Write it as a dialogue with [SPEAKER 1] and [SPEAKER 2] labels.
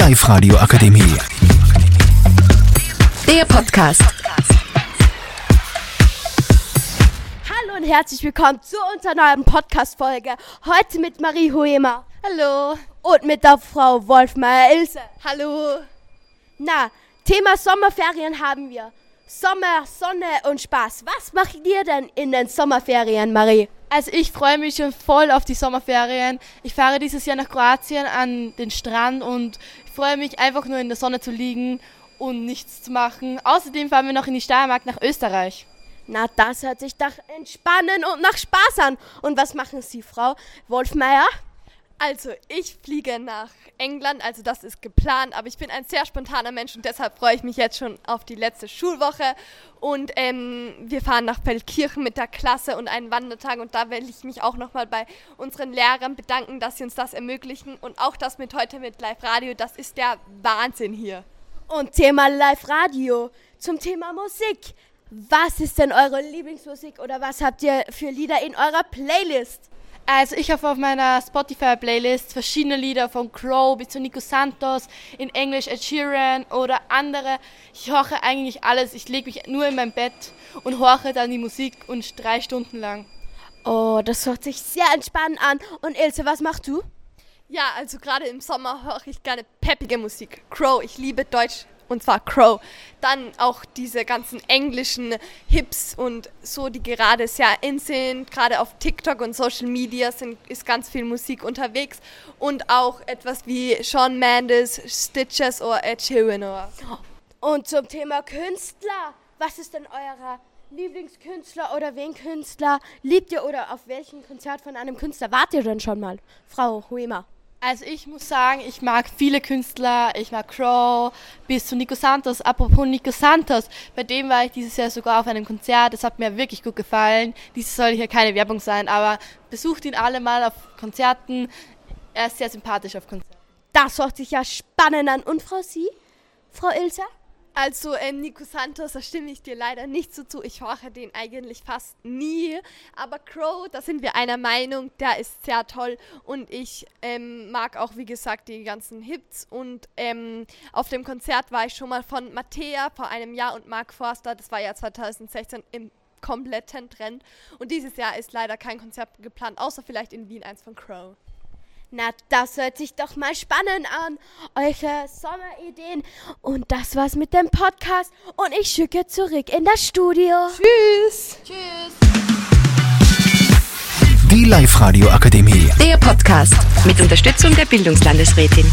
[SPEAKER 1] Live-Radio Akademie.
[SPEAKER 2] Der Podcast.
[SPEAKER 3] Hallo und herzlich willkommen zu unserer neuen Podcast-Folge. Heute mit Marie Hoemer. Hallo. Und mit der Frau Wolfmeier-Ilse. Hallo. Na, Thema Sommerferien haben wir. Sommer, Sonne und Spaß. Was macht ihr denn in den Sommerferien, Marie?
[SPEAKER 4] Also ich freue mich schon voll auf die Sommerferien. Ich fahre dieses Jahr nach Kroatien an den Strand und freue mich einfach nur in der Sonne zu liegen und nichts zu machen. Außerdem fahren wir noch in die Steiermark nach Österreich.
[SPEAKER 3] Na, das hört sich nach Entspannen und nach Spaß an. Und was machen Sie, Frau Wolfmeier?
[SPEAKER 5] Also, ich fliege nach England, also das ist geplant, aber ich bin ein sehr spontaner Mensch und deshalb freue ich mich jetzt schon auf die letzte Schulwoche. Und ähm, wir fahren nach Feldkirchen mit der Klasse und einen Wandertag und da will ich mich auch nochmal bei unseren Lehrern bedanken, dass sie uns das ermöglichen und auch das mit heute mit Live Radio, das ist der Wahnsinn hier.
[SPEAKER 3] Und Thema Live Radio zum Thema Musik. Was ist denn eure Lieblingsmusik oder was habt ihr für Lieder in eurer Playlist?
[SPEAKER 4] Also ich habe auf meiner Spotify-Playlist verschiedene Lieder von Crow bis zu Nico Santos, in Englisch Ed Sheeran oder andere. Ich horche eigentlich alles. Ich lege mich nur in mein Bett und horche dann die Musik und drei Stunden lang.
[SPEAKER 3] Oh, das hört sich sehr entspannend an. Und Ilse, was machst du?
[SPEAKER 5] Ja, also gerade im Sommer höre ich gerne peppige Musik. Crow, ich liebe Deutsch und zwar Crow. Dann auch diese ganzen englischen Hips und so, die gerade sehr in sind. Gerade auf TikTok und Social Media sind, ist ganz viel Musik unterwegs. Und auch etwas wie Shawn Mendes, Stitches oder Ed Sheeran.
[SPEAKER 3] Und zum Thema Künstler. Was ist denn euer Lieblingskünstler oder wen Künstler liebt ihr oder auf welchem Konzert von einem Künstler wart ihr denn schon mal? Frau Huema.
[SPEAKER 4] Also ich muss sagen, ich mag viele Künstler. Ich mag Crow bis zu Nico Santos. Apropos Nico Santos, bei dem war ich dieses Jahr sogar auf einem Konzert. Das hat mir wirklich gut gefallen. Dies soll hier keine Werbung sein, aber besucht ihn alle mal auf Konzerten. Er ist sehr sympathisch auf Konzerten.
[SPEAKER 3] Das hört sich ja spannend an. Und Frau Sie? Frau Ilse?
[SPEAKER 5] Also ähm, Nico Santos, da stimme ich dir leider nicht so zu. Ich höre den eigentlich fast nie. Aber Crow, da sind wir einer Meinung, der ist sehr toll. Und ich ähm, mag auch, wie gesagt, die ganzen Hits. Und ähm, auf dem Konzert war ich schon mal von Mattea vor einem Jahr und Mark Forster, das war ja 2016 im kompletten Trend. Und dieses Jahr ist leider kein Konzert geplant, außer vielleicht in Wien eins von Crow.
[SPEAKER 3] Na, das hört sich doch mal spannend an. Eure Sommerideen. Und das war's mit dem Podcast. Und ich schicke zurück in das Studio.
[SPEAKER 5] Tschüss.
[SPEAKER 4] Tschüss.
[SPEAKER 1] Die Live-Radio Akademie.
[SPEAKER 2] Der Podcast mit Unterstützung der Bildungslandesrätin.